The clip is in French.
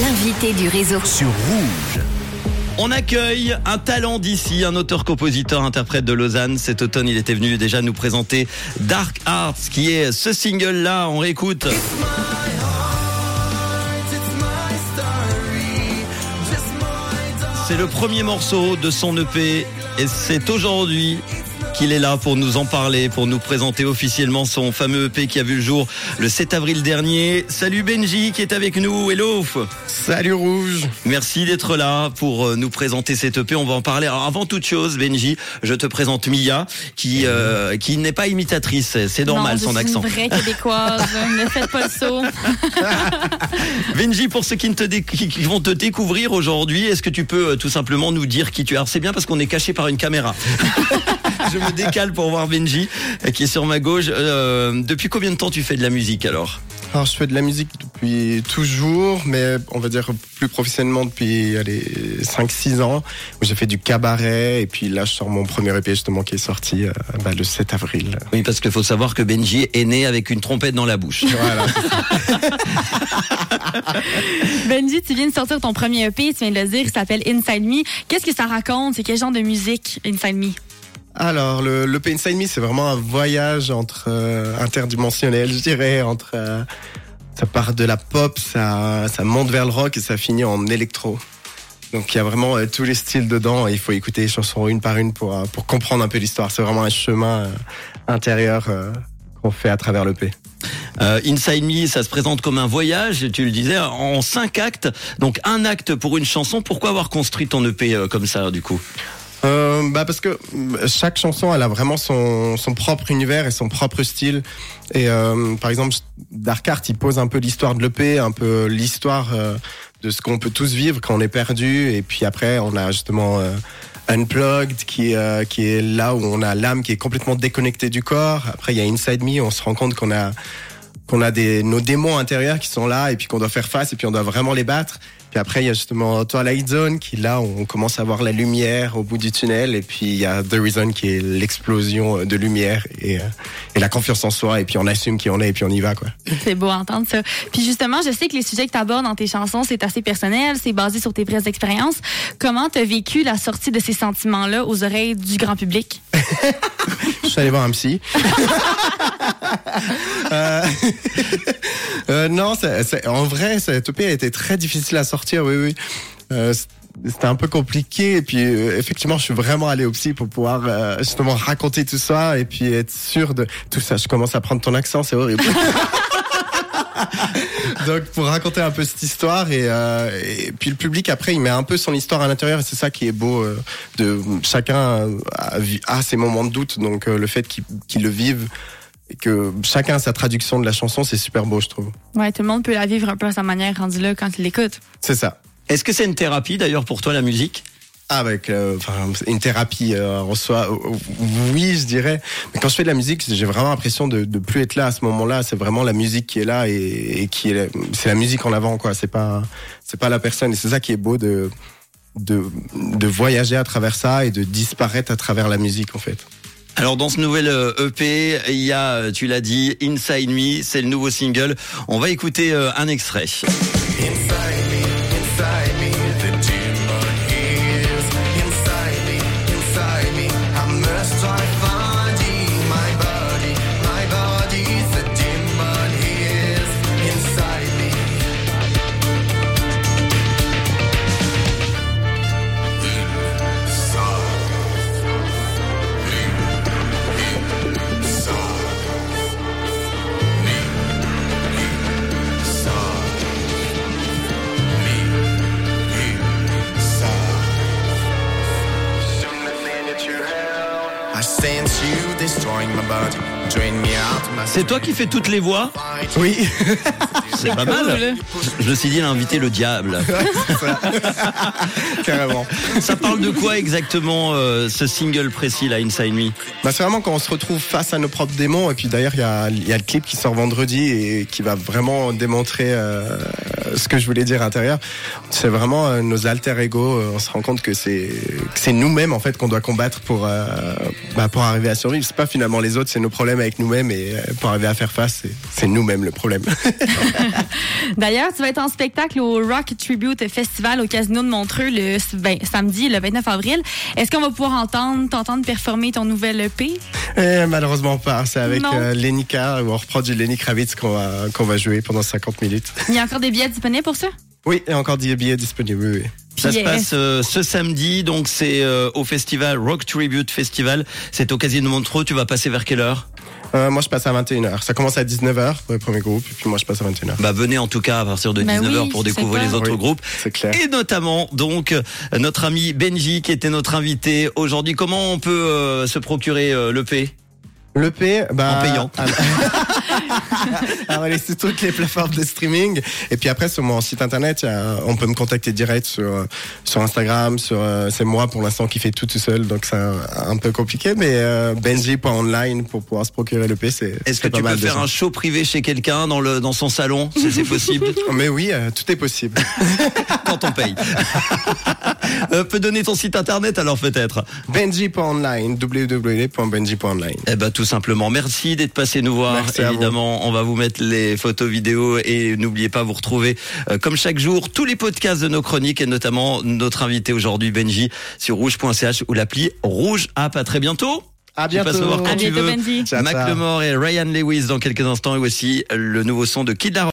L'invité du réseau. sur Rouge. On accueille un talent d'ici, un auteur-compositeur-interprète de Lausanne. Cet automne, il était venu déjà nous présenter Dark Arts, qui est ce single-là. On réécoute. C'est le premier morceau de son EP et c'est aujourd'hui qu'il est là pour nous en parler, pour nous présenter officiellement son fameux EP qui a vu le jour le 7 avril dernier. Salut Benji qui est avec nous. Hello. Salut Rouge Merci d'être là pour euh, nous présenter cet EP. On va en parler. Alors avant toute chose, Benji, je te présente Mia, qui euh, qui n'est pas imitatrice. C'est normal non, son je accent. Suis une vraie québécoise. ne faites pas le saut. Benji, pour ceux qui, ne te dé- qui qui vont te découvrir aujourd'hui, est-ce que tu peux euh, tout simplement nous dire qui tu es? Alors c'est bien parce qu'on est caché par une caméra. je me décale pour voir Benji euh, qui est sur ma gauche. Euh, depuis combien de temps tu fais de la musique alors? Alors je fais de la musique depuis toujours, mais on va dire plus professionnellement depuis allez, 5-6 ans, où j'ai fait du cabaret, et puis là je sors mon premier EP justement qui est sorti euh, bah, le 7 avril. Oui, parce qu'il faut savoir que Benji est né avec une trompette dans la bouche. Voilà. Benji, tu viens de sortir ton premier EP, tu viens de le dire, il s'appelle Inside Me. Qu'est-ce que ça raconte? C'est quel genre de musique, Inside Me? Alors le, le Inside Me c'est vraiment un voyage entre euh, interdimensionnel, je dirais, entre... euh, ça part de la pop, ça, ça monte vers le rock et ça finit en électro. Donc il y a vraiment euh, tous les styles dedans il faut écouter les chansons une par une pour, euh, pour comprendre un peu l'histoire. C'est vraiment un chemin euh, intérieur euh, qu'on fait à travers le P. Inside Me, ça se présente comme un voyage, tu le disais, en cinq actes. Donc un acte pour une chanson. Pourquoi avoir construit ton EP comme ça, du coup? Euh, bah parce que chaque chanson elle a vraiment son, son propre univers et son propre style. Et euh, par exemple Dark Art il pose un peu l'histoire de l'EP un peu l'histoire euh, de ce qu'on peut tous vivre quand on est perdu. Et puis après on a justement euh, Unplugged qui, euh, qui est là où on a l'âme qui est complètement déconnectée du corps. Après il y a Inside Me on se rend compte qu'on a qu'on a des nos démons intérieurs qui sont là et puis qu'on doit faire face et puis on doit vraiment les battre. Puis après il y a justement Twilight Zone qui là on commence à voir la lumière au bout du tunnel et puis il y a The Reason qui est l'explosion de lumière et, euh, et la confiance en soi et puis on assume qui on est et puis on y va quoi. C'est beau à entendre ça. Puis justement, je sais que les sujets que tu abordes dans tes chansons, c'est assez personnel, c'est basé sur tes vraies expériences. Comment tu as vécu la sortie de ces sentiments-là aux oreilles du grand public? Je suis allé voir un psy. Euh, euh, non, c'est- en vrai, cette EP a été très difficile à sortir, oui, oui. Euh, c'était un peu compliqué et puis euh, effectivement je suis vraiment allé au psy pour pouvoir euh, justement raconter tout ça et puis être sûr de tout ça. Je commence à prendre ton accent c'est horrible. Donc pour raconter un peu cette histoire et, euh, et puis le public après il met un peu son histoire à l'intérieur et c'est ça qui est beau euh, de chacun a, ses moments de doute. Donc euh, le fait qu'il le vive et que chacun a sa traduction de la chanson c'est super beau je trouve. Ouais, tout le monde peut la vivre un peu à sa manière rendu là quand il l'écoute. c'est ça. Est-ce que c'est une thérapie d'ailleurs pour toi la musique? Avec euh, enfin, une thérapie euh, en soi euh, oui je dirais. Mais quand je fais de la musique j'ai vraiment l'impression de, de plus être là à ce moment-là. C'est vraiment la musique qui est là et, et qui est c'est la musique en avant quoi. C'est pas c'est pas la personne. Et c'est ça qui est beau de de de voyager à travers ça et de disparaître à travers la musique en fait Alors dans ce nouvel euh, EP, il y a, euh, tu l'as dit, Inside Me, c'est le nouveau single. On va écouter euh, un extrait. C'est toi qui fais toutes les voix oui C'est pas mal. Je me suis dit, il a invité le diable. carrément Ça parle de quoi exactement euh, ce single précis là, Inside Me Bah, c'est vraiment quand on se retrouve face à nos propres démons. Et puis d'ailleurs, il y a, il y a le clip qui sort vendredi et qui va vraiment démontrer euh, ce que je voulais dire intérieur. C'est vraiment euh, nos alter ego. euh, on se rend compte que c'est c'est nous-mêmes en fait qu'on doit combattre pour euh, bah, pour arriver à survivre. C'est pas finalement les autres, c'est nos problèmes avec nous-mêmes et euh, pour arriver à faire face, c'est- c'est nous-mêmes le problème. D'ailleurs, tu vas être en spectacle au Rock Tribute Festival au Casino de Montreux le ben, samedi, le 29 avril. Est-ce qu'on va pouvoir entendre, t'entendre performer ton nouvel EP? Et malheureusement pas. C'est avec euh, Lenny Carr, où on reprend du Lenny Kravitz qu'on va qu'on va jouer pendant 50 minutes. Il y a encore des billets disponibles pour ça? Oui, et encore des billets disponibles. Oui, oui. Ça se passe euh, ce samedi, donc c'est euh, au festival Rock Tribute Festival. C'est au Casino de Montreux. Tu vas passer vers quelle heure? Euh, moi, je passe à 21h. Ça commence à 19h pour le premier groupe, et puis moi, je passe à 21h. Bah venez en tout cas à partir de Bah 19h oui, pour découvrir les autres Oui. groupes. C'est clair. Et notamment donc euh, notre ami Benji qui était notre invité aujourd'hui. Comment on peut euh, se procurer euh, l'EP Le P, bah, En payant. Alors, il est sur toutes les plateformes de streaming. Et puis après, sur mon site internet, a- on peut me contacter direct sur, sur Instagram. Sur, euh, c'est moi pour l'instant qui fais tout tout seul, donc c'est un, un peu compliqué. Mais euh, benji.online pour pouvoir se procurer le P, c'est. Est-ce que pas tu peux faire un show privé chez quelqu'un dans le dans son salon si c'est possible? Mais oui, euh, tout est possible. quand on paye euh, Peut donner ton site internet alors peut-être? Benji.online, www.benji.online. Eh ben tout simplement. Merci d'être passé nous voir. Merci. Évidemment, on va vous mettre les photos vidéos et n'oubliez pas vous retrouver euh, comme chaque jour tous les podcasts de nos chroniques et notamment notre invité aujourd'hui Benji sur rouge.ch ou l'appli Rouge App. À très bientôt. À Tu passes bientôt. me voir quand À tu bientôt, veux. Benji. Mac Lemore et Ryan Lewis dans quelques instants et aussi le nouveau son de Kid Laroi.